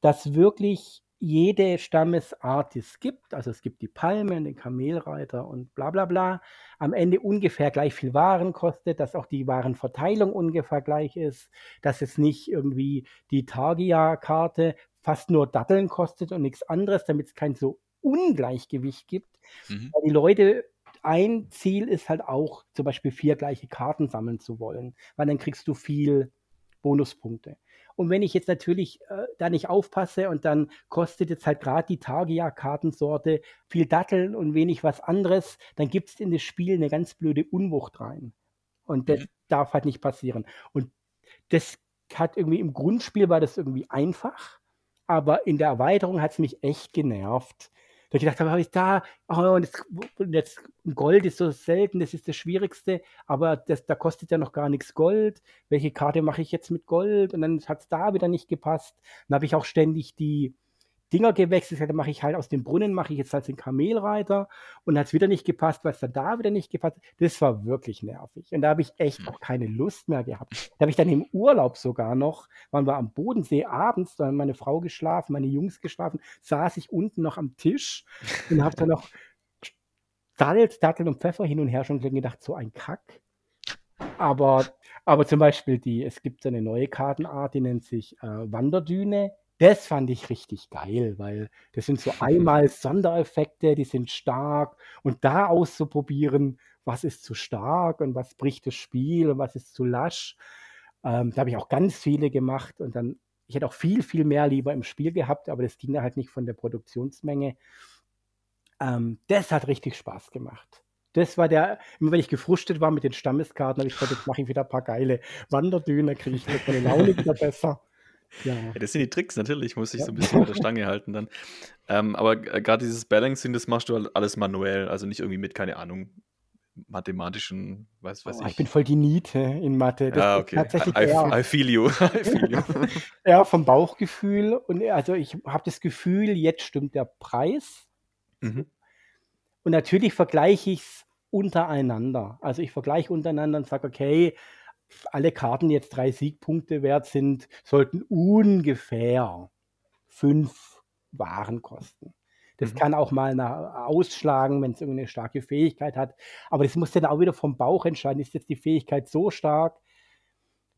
dass wirklich jede Stammesart, die es gibt, also es gibt die Palme, den Kamelreiter und bla bla bla, am Ende ungefähr gleich viel Waren kostet, dass auch die Warenverteilung ungefähr gleich ist, dass es nicht irgendwie die Targia-Karte fast nur Datteln kostet und nichts anderes, damit es kein so Ungleichgewicht gibt. Mhm. Weil die Leute, ein Ziel ist halt auch zum Beispiel vier gleiche Karten sammeln zu wollen, weil dann kriegst du viel Bonuspunkte. Und wenn ich jetzt natürlich äh, da nicht aufpasse und dann kostet jetzt halt gerade die Targia-Kartensorte viel Datteln und wenig was anderes, dann gibt es in das Spiel eine ganz blöde Unwucht rein. Und das Mhm. darf halt nicht passieren. Und das hat irgendwie im Grundspiel war das irgendwie einfach, aber in der Erweiterung hat es mich echt genervt. Ich gedacht habe, habe ich da, oh, und jetzt, jetzt Gold ist so selten, das ist das Schwierigste, aber das, da kostet ja noch gar nichts Gold. Welche Karte mache ich jetzt mit Gold? Und dann hat es da wieder nicht gepasst. Dann habe ich auch ständig die Dinger gewechselt. Dann mache ich halt aus dem Brunnen, mache ich jetzt halt den Kamelreiter und hat es wieder nicht gepasst, weil es dann da wieder nicht gepasst hat. Das war wirklich nervig. Und da habe ich echt Hm. auch keine Lust mehr gehabt. Da habe ich dann im Urlaub sogar noch, waren wir am Bodensee abends, da haben meine Frau geschlafen, meine Jungs geschlafen, saß ich unten noch am Tisch und habe dann noch Salz, Datteln und Pfeffer hin und her schon gedacht, so ein Kack. Aber, aber zum Beispiel die, es gibt so eine neue Kartenart, die nennt sich äh, Wanderdüne. Das fand ich richtig geil, weil das sind so einmal Sondereffekte, die sind stark und da auszuprobieren, was ist zu stark und was bricht das Spiel und was ist zu lasch. Ähm, da habe ich auch ganz viele gemacht und dann, ich hätte auch viel, viel mehr lieber im Spiel gehabt, aber das ging halt nicht von der Produktionsmenge. Ähm, das hat richtig Spaß gemacht. Das war der, immer wenn ich gefrustet war mit den Stammeskarten, habe ich gesagt, jetzt mache ich wieder ein paar geile Wanderdüne, kriege ich meine Laune wieder besser. Ja. Ja, das sind die Tricks natürlich, muss ich Ja. so ein bisschen mit der Stange halten dann. Ähm, aber g- gerade dieses Balancing, das machst du halt alles manuell, also nicht irgendwie mit, keine Ahnung, mathematischen, weiß weiß Oh, ich ich. bin voll die Niete in Mathe. Das Ah, ist okay. tatsächlich I, eher, I feel you. I feel you. eher vom Bauchgefühl. Und also ich habe das Gefühl, jetzt stimmt der Preis. Mhm. Und natürlich vergleiche ich es untereinander. Also ich vergleiche untereinander und sage, okay, alle Karten, jetzt drei Siegpunkte wert sind, sollten ungefähr fünf Waren kosten. Das Mhm. kann auch mal nach, ausschlagen, wenn es irgendeine starke Fähigkeit hat. Aber das muss dann auch wieder vom Bauch entscheiden. Ist jetzt die Fähigkeit so stark,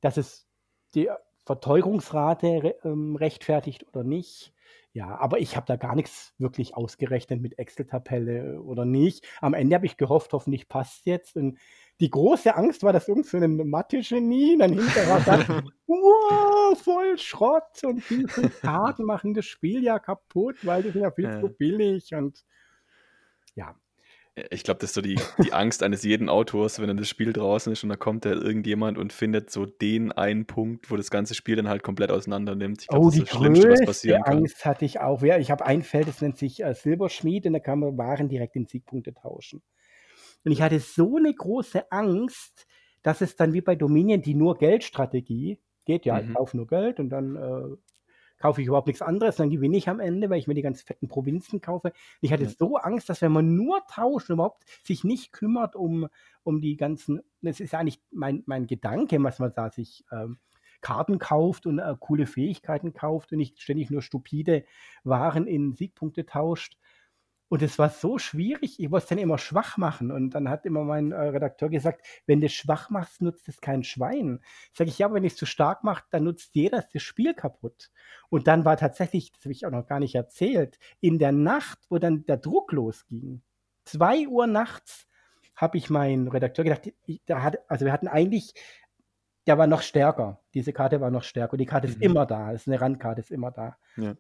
dass es die Verteuerungsrate ähm, rechtfertigt oder nicht? Ja, aber ich habe da gar nichts wirklich ausgerechnet mit Excel-Tabelle oder nicht. Am Ende habe ich gehofft, hoffentlich passt jetzt. Und die große Angst war, dass irgend so ein Mathe-Genie dann hinterher sagt, wow, voll Schrott und die fünf Karten machen das Spiel ja kaputt, weil die sind ja viel Ja. zu billig und ja. Ich glaube, das ist so die, die Angst eines jeden Autors, wenn dann das Spiel draußen ist und da kommt da irgendjemand und findet so den einen Punkt, wo das ganze Spiel dann halt komplett auseinander nimmt. Ich glaube, Oh, das die ist das Schlimmste, was größte passieren kann. Angst hatte ich auch. Ja, ich habe ein Feld, das nennt sich äh, Silberschmied und da kann man Waren direkt in Siegpunkte tauschen. Und ich hatte so eine große Angst, dass es dann wie bei Dominion die nur Geldstrategie, Geht ja, ich Mhm. kaufe nur Geld und dann äh, kaufe ich überhaupt nichts anderes, dann gewinne ich am Ende, weil ich mir die ganz fetten Provinzen kaufe. Und ich hatte Ja. so Angst, dass wenn man nur tauscht und überhaupt sich nicht kümmert um, um die ganzen, das ist eigentlich mein, mein Gedanke, was man da sich ähm, Karten kauft und äh, coole Fähigkeiten kauft und nicht ständig nur stupide Waren in Siegpunkte tauscht. Und es war so schwierig, ich wollte es dann immer schwach machen. Und dann hat immer mein äh, Redakteur gesagt, wenn du es schwach machst, nutzt es kein Schwein. Sag ich, ja, aber wenn ich es zu stark mache, dann nutzt jeder das Spiel kaputt. Und dann war tatsächlich, das habe ich auch noch gar nicht erzählt, in der Nacht, wo dann der Druck losging, zwei Uhr nachts, habe ich meinen Redakteur gedacht, ich, da hat, also wir hatten eigentlich, der war noch stärker. Diese Karte war noch stärker. Und die Karte ist Mhm. immer da. Das ist eine Randkarte, ist immer da. Ja.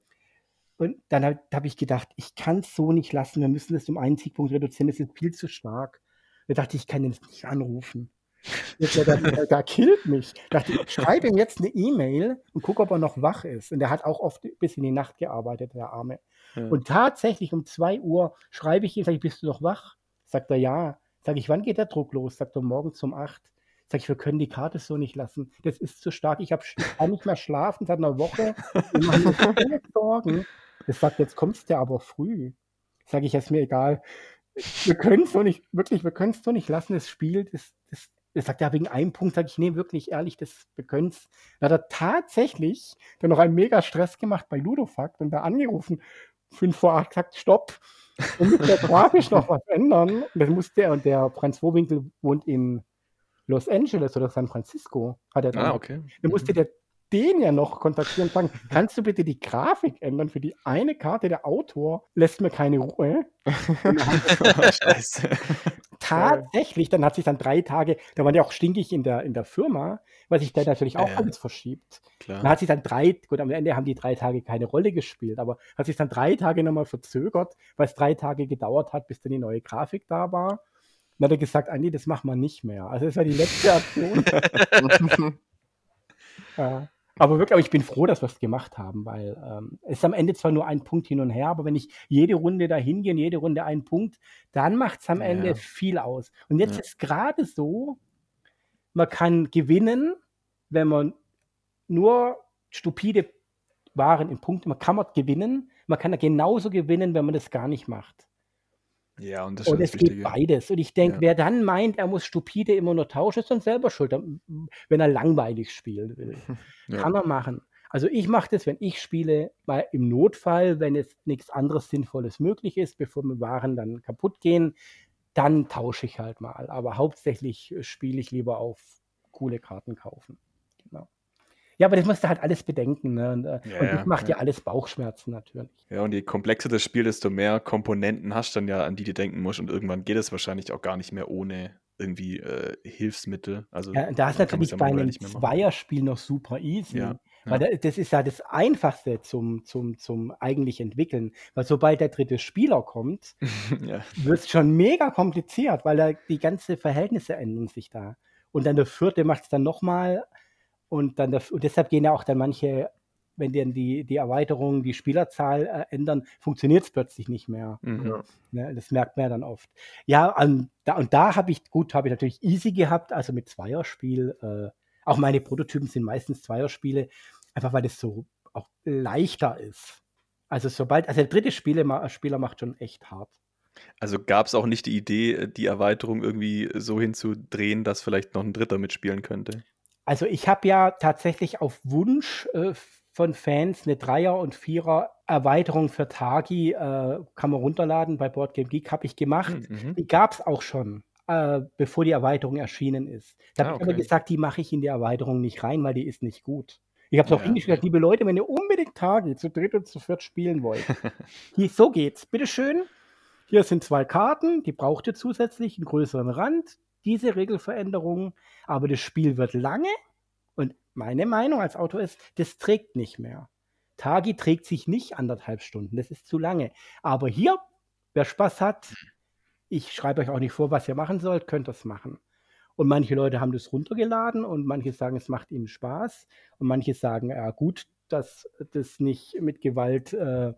Und dann habe hab ich gedacht, ich kann es so nicht lassen. Wir müssen das um einen Siegpunkt reduzieren. Das ist viel zu stark. Da dachte ich, ich kann den jetzt nicht anrufen. Jetzt, der, der, der killt mich. Da dachte ich, ich schreibe ihm jetzt eine E-Mail und gucke, ob er noch wach ist. Und der hat auch oft bis in die Nacht gearbeitet, der Arme. Ja. Und tatsächlich um 2 Uhr schreibe ich ihm, sage ich, bist du noch wach? Sagt er, ja. Sag ich, wann geht der Druck los? Sagt er, morgen um 8. Sag ich, wir können die Karte so nicht lassen. Das ist zu stark. Ich, hab, ich kann nicht mehr schlafen seit einer Woche. Wir machen mir Sorgen. Das sagt, jetzt kommst du aber früh. Sag ich, ist mir egal. Wir können es so nicht, wirklich, wir können es so nicht lassen. Das Spiel, das, das, das sagt er wegen einem Punkt, sage ich, nee, wirklich, ehrlich, das, wir können es. Dann hat er tatsächlich dann noch einen mega Stress gemacht bei Ludofakt und da angerufen, fünf vor acht, gesagt, stopp. Wir müssen ja grafisch noch was ändern. Und das musste er, und der Franz Wohwinkel wohnt in Los Angeles oder San Francisco, hat er dann. Ah, okay. Dann musste der den ja noch kontaktieren und sagen, kannst du bitte die Grafik ändern für die eine Karte? Der Autor lässt mir keine Ruhe. Dann Scheiße. tatsächlich, dann hat sich dann drei Tage, da waren ja auch stinkig in der, in der Firma, weil sich da natürlich auch Ja. alles verschiebt. Dann Klar. hat sich dann drei, gut, am Ende haben die drei Tage keine Rolle gespielt, aber hat sich dann drei Tage nochmal verzögert, weil es drei Tage gedauert hat, bis dann die neue Grafik da war. Dann hat er gesagt, Andi, das machen wir nicht mehr. Also das war die letzte Aktion. Ja. Aber wirklich, aber ich bin froh, dass wir es gemacht haben, weil ähm, es ist am Ende zwar nur ein Punkt hin und her, aber wenn ich jede Runde da hingehe und jede Runde einen Punkt, dann macht es am Ja. Ende viel aus. Und jetzt Ja. ist gerade so, man kann gewinnen, wenn man nur stupide Waren in Punkten, man kann man gewinnen, man kann genauso gewinnen, wenn man das gar nicht macht. Ja, und das ist Und das es geht beides. Und ich denke, Ja. wer dann meint, er muss stupide immer nur tauschen, ist dann selber schuld, wenn er langweilig spielen will. Ja. Kann er machen. Also ich mache das, wenn ich spiele, mal im Notfall, wenn jetzt nichts anderes Sinnvolles möglich ist, bevor mir Waren dann kaputt gehen, dann tausche ich halt mal. Aber hauptsächlich äh, spiele ich lieber auf coole Karten kaufen. Ja, aber das musst du halt alles bedenken. Ne? Und, äh, Ja, und das macht ja. dir alles Bauchschmerzen natürlich. Ja, und je komplexer das Spiel, desto mehr Komponenten hast du dann ja, an die du denken musst. Und irgendwann geht es wahrscheinlich auch gar nicht mehr ohne irgendwie äh, Hilfsmittel. Also Ja, da ist natürlich bei einem. Zweierspiel noch super easy. Ja, Weil ja. das ist ja das Einfachste zum, zum, zum eigentlich entwickeln. Weil sobald der dritte Spieler kommt, ja. wird es schon mega kompliziert, weil da die ganzen Verhältnisse ändern sich da. Und dann der vierte macht es dann nochmal. Und, dann und deshalb gehen ja auch dann manche, wenn dann die, die Erweiterung die Spielerzahl äh, ändern, funktioniert es plötzlich nicht mehr. Mhm. Ja. Ne, das merkt man ja dann oft. Ja, an, da, und da habe ich, gut, habe ich natürlich easy gehabt, also mit Zweierspiel. Äh, auch meine Prototypen sind meistens Zweierspiele, einfach weil das so auch leichter ist. Also sobald, also der dritte Spiele, Spieler macht schon echt hart. Also gab es auch nicht die Idee, äh, die Erweiterung irgendwie so hinzudrehen, dass vielleicht noch ein Dritter mitspielen könnte? Also ich habe ja tatsächlich auf Wunsch äh, von Fans eine Dreier- und Vierer-Erweiterung für Tagi, äh, kann man runterladen, bei Boardgame Geek habe ich gemacht. Mhm. Die gab es auch schon, äh, bevor die Erweiterung erschienen ist. Da Ah, habe ich aber okay. gesagt, die mache ich in die Erweiterung nicht rein, weil die ist nicht gut. Ich habe es auch Ja. hingeschrieben, liebe Leute, wenn ihr unbedingt Tagi zu dritt und zu viert spielen wollt, hier, so geht's. Bitteschön. Hier sind zwei Karten, die braucht ihr zusätzlich, einen größeren Rand, diese Regelveränderung, aber das Spiel wird lange und meine Meinung als Autor ist, das trägt nicht mehr. Tagi trägt sich nicht anderthalb Stunden, das ist zu lange. Aber hier, wer Spaß hat, ich schreibe euch auch nicht vor, was ihr machen sollt, könnt es machen. Und manche Leute haben das runtergeladen und manche sagen, es macht ihnen Spaß. Und manche sagen, ja gut, dass das nicht mit Gewalt äh,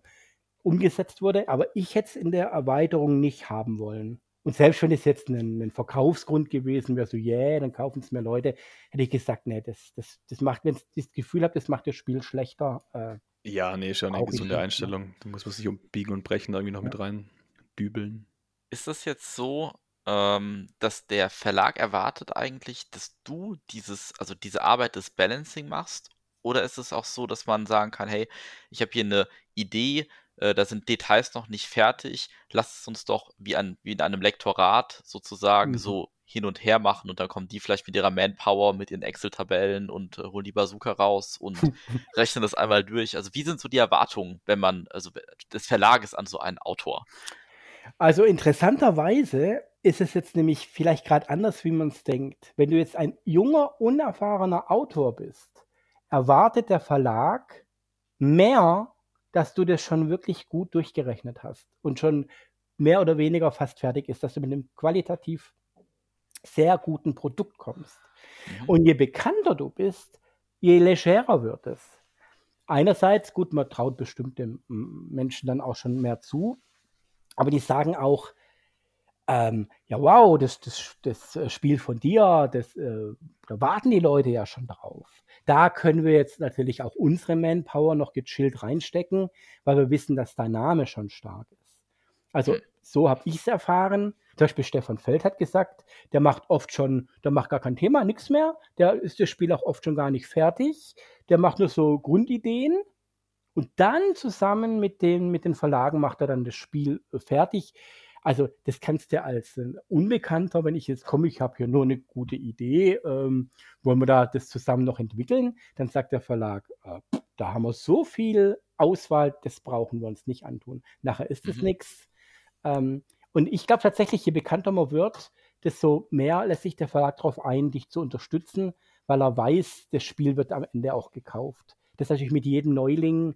umgesetzt wurde. Aber ich hätte es in der Erweiterung nicht haben wollen. Und selbst wenn es jetzt ein, ein Verkaufsgrund gewesen wäre, so, yeah, dann kaufen es mehr Leute, hätte ich gesagt, nee, das, das, das macht, wenn ich das Gefühl habe, das macht das Spiel schlechter. Äh, Ja, nee, schon eine Brauch ich gesunde nicht, ne? Einstellung. Da muss man sich um Biegen und Brechen irgendwie noch Ja. mit rein dübeln. Ist das jetzt so, ähm, dass der Verlag erwartet eigentlich, dass du dieses, also diese Arbeit des Balancing machst? Oder ist es auch so, dass man sagen kann, hey, ich habe hier eine Idee, äh, da sind Details noch nicht fertig, lass es uns doch wie, an, wie in einem Lektorat sozusagen Mhm. so hin und her machen und dann kommen die vielleicht mit ihrer Manpower, mit ihren Excel-Tabellen und äh, holen die Bazooka raus und rechnen das einmal durch. Also wie sind so die Erwartungen, wenn man, also des Verlages an so einen Autor? Also interessanterweise ist es jetzt nämlich vielleicht gerade anders, wie man es denkt. Wenn du jetzt ein junger, unerfahrener Autor bist, erwartet der Verlag mehr, dass du das schon wirklich gut durchgerechnet hast und schon mehr oder weniger fast fertig ist, dass du mit einem qualitativ sehr guten Produkt kommst. Mhm. Und je bekannter du bist, je legerer wird es. Einerseits, gut, man traut bestimmte mm, Menschen dann auch schon mehr zu, aber die sagen auch, ähm, ja, wow, das, das, das äh, Spiel von dir, das, äh, da warten die Leute ja schon drauf. Da können wir jetzt natürlich auch unsere Manpower noch gechillt reinstecken, weil wir wissen, dass dein Name schon stark ist. Also Hm. so habe ich es erfahren. Zum Beispiel Stefan Feld hat gesagt, der macht oft schon, der macht gar kein Thema, nichts mehr. Der ist das Spiel auch oft schon gar nicht fertig. Der macht nur so Grundideen und dann zusammen mit den, mit den Verlagen macht er dann das Spiel fertig. Also das kannst du als äh, Unbekannter, wenn ich jetzt komme, ich habe hier nur eine gute Idee, ähm, wollen wir da das zusammen noch entwickeln, dann sagt der Verlag, äh, da haben wir so viel Auswahl, das brauchen wir uns nicht antun. Nachher ist es Mhm. nichts. Ähm, und ich glaube tatsächlich, je bekannter man wird, desto mehr lässt sich der Verlag darauf ein, dich zu unterstützen, weil er weiß, das Spiel wird am Ende auch gekauft. Das ist natürlich mit jedem Neuling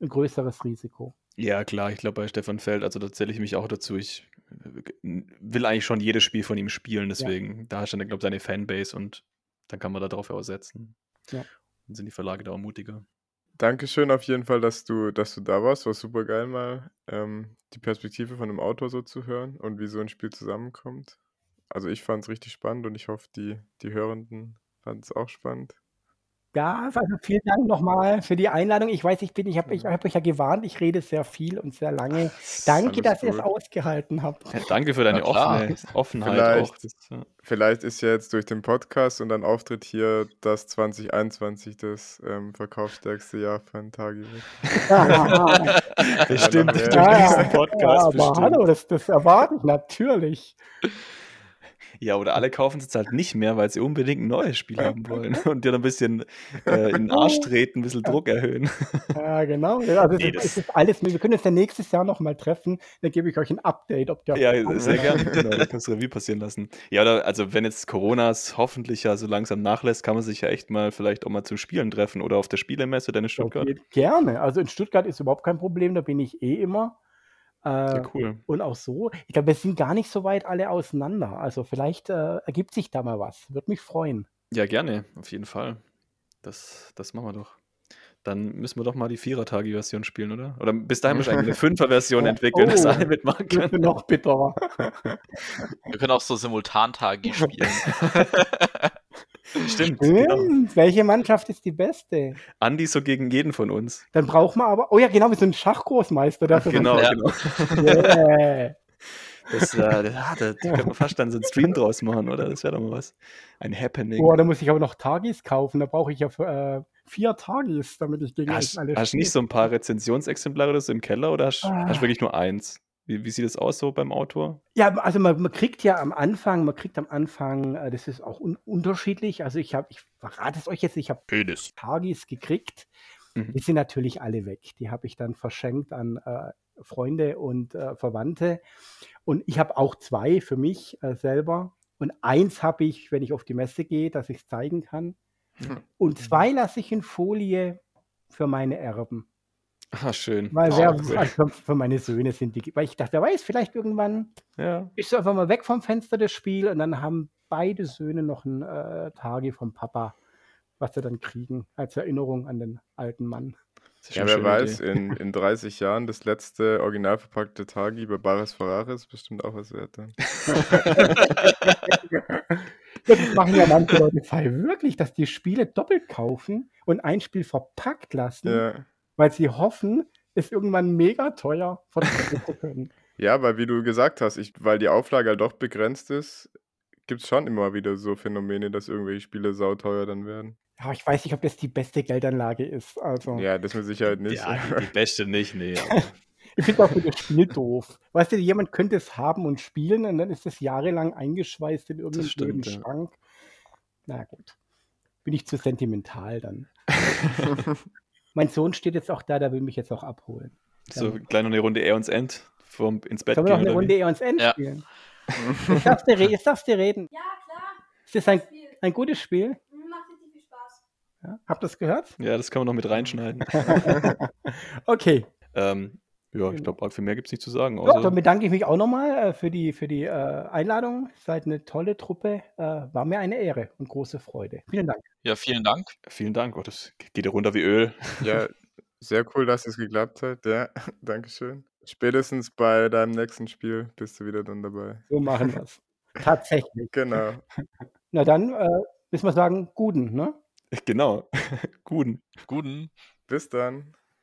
ein größeres Risiko. Ja, klar, ich glaube bei Stefan Feld, also da zähle ich mich auch dazu. Ich äh, will eigentlich schon jedes Spiel von ihm spielen, deswegen, da ist dann, glaube ich, seine Fanbase und dann kann man da drauf aussetzen. Ja. Dann sind die Verlage da auch mutiger. Dankeschön auf jeden Fall, dass du, dass du da warst. War super geil mal, ähm, die Perspektive von einem Autor so zu hören und wie so ein Spiel zusammenkommt. Also ich fand es richtig spannend und ich hoffe, die, die Hörenden fanden es auch spannend. Ja, also vielen Dank nochmal für die Einladung. Ich weiß, ich bin, ich habe ich hab euch ja gewarnt, ich rede sehr viel und sehr lange. Danke, dass ihr es ausgehalten habt. Ja, danke für deine klar. offene Offenheit Vielleicht. auch. Das, ja. Vielleicht ist ja jetzt durch den Podcast und dann Auftritt hier das 2021 das ähm, verkaufsstärkste Jahr von Tagi wird. Bestimmt, Ja, durch ja. diesen Podcast ja, aber bestimmt. hallo, das, das erwarte ich natürlich. Ja, oder alle kaufen es jetzt halt nicht mehr, weil sie unbedingt ein neues Spiel haben wollen und dir ein bisschen äh, in den Arsch treten, ein bisschen Druck erhöhen. Ja, genau. Also Nee, es, das- ist, es ist alles, wir können uns ja nächstes Jahr nochmal treffen, dann gebe ich euch ein Update, ob der Ja, sehr gerne. Genau, da kannst du Revue passieren lassen. Ja, oder, also wenn jetzt Coronas hoffentlich ja so langsam nachlässt, kann man sich ja echt mal vielleicht auch mal zum Spielen treffen oder auf der Spielemesse denn in Stuttgart. Okay, Gerne. Also in Stuttgart ist überhaupt kein Problem, da bin ich eh immer. Äh, Ja, cool. Und auch so. Ich glaube, wir sind gar nicht so weit alle auseinander. Also vielleicht äh, ergibt sich da mal was. Würde mich freuen. Ja, gerne, auf jeden Fall. Das, das machen wir doch. Dann müssen wir doch mal die Vierer-Tage-Version spielen, oder? Oder bis dahin wahrscheinlich eine Fünfer-Version Oh, entwickeln, dass oh. alle mitmachen können. noch bitterer. Wir können auch so Simultantage spielen. Stimmt, genau. Stimmt. Welche Mannschaft ist die beste? Andi so gegen jeden von uns. Dann braucht man aber. Oh ja, genau, wie so ein Schachgroßmeister. Der für Genau, Ja. genau. Yeah. Das, äh, ja, da können wir fast dann so einen Stream draus machen, oder? Das wäre doch mal was. Ein Happening. Boah, da muss ich aber noch Tagis kaufen. Da brauche ich ja äh, vier Tagis, damit ich gegen Hast, alle hast du nicht so ein paar Rezensionsexemplare so im Keller oder hast, Ah. hast du wirklich nur eins? Wie, wie sieht es aus so beim Autor? Ja, also man, man kriegt ja am Anfang, man kriegt am Anfang, äh, das ist auch un unterschiedlich. Also ich habe, ich verrate es euch jetzt, ich habe Penis. Tagis gekriegt. Mhm. Die sind natürlich alle weg. Die habe ich dann verschenkt an äh, Freunde und äh, Verwandte. Und ich habe auch zwei für mich äh, selber. Und eins habe ich, wenn ich auf die Messe gehe, dass ich es zeigen kann. Hm. Und zwei lasse ich in Folie für meine Erben. Ah, schön. Weil Oh, wer, cool. also für, meine Söhne sind die. Weil ich dachte, wer weiß, vielleicht irgendwann Ja. ist so einfach mal weg vom Fenster das Spiel und dann haben beide Söhne noch ein äh, Tage vom Papa, was sie dann kriegen, als Erinnerung an den alten Mann. Ja, wer weiß, Idee. in, in 30 Jahren das letzte original verpackte Tagi bei Bares Ferrari ist bestimmt auch was wert das machen ja manche Leute Fall wirklich, dass die Spiele doppelt kaufen und ein Spiel verpackt lassen, Ja. Weil sie hoffen, es irgendwann mega teuer verkaufen zu können. Ja, weil wie du gesagt hast, ich, weil die Auflage halt doch begrenzt ist, gibt es schon immer wieder so Phänomene, dass irgendwelche Spiele sauteuer dann werden. Ja, ich weiß nicht, ob das die beste Geldanlage ist. Also, Ja, das mit Sicherheit nicht. Ja, die, beste nicht, nee. ich finde auch für das Spiel doof. Weißt du, jemand könnte es haben und spielen und dann ist es jahrelang eingeschweißt in irgendeinem ja. Schrank. Na gut. Bin ich zu sentimental dann. mein Sohn steht jetzt auch da, der will mich jetzt auch abholen. So gleich noch eine Runde Air uns End vom ins Bett Sollen wir noch gehen. eine Runde uns End Ja. spielen? Jetzt darfst, du jetzt darfst du reden. Ja, klar. Ist das ein, ein gutes Spiel? Mhm, Macht richtig viel Spaß. Ja, habt ihr das gehört? Ja, das kann man noch mit reinschneiden. Okay. ähm, ja, ich glaube, für mehr gibt es nicht zu sagen. Ja, dann bedanke ich mich auch nochmal äh, für die, für die äh, Einladung. Seid eine tolle Truppe. Äh, war mir eine Ehre und große Freude. Vielen Dank. Ja, vielen Dank. vielen Dank. Oh, das geht ja runter wie Öl. Ja, sehr cool, dass es geklappt hat. Ja, Dankeschön. Spätestens bei deinem nächsten Spiel bist du wieder dann dabei. So machen wir es. Tatsächlich. Genau. Na dann äh, müssen wir sagen, guten, ne? Genau. Guten. Guten. Bis dann.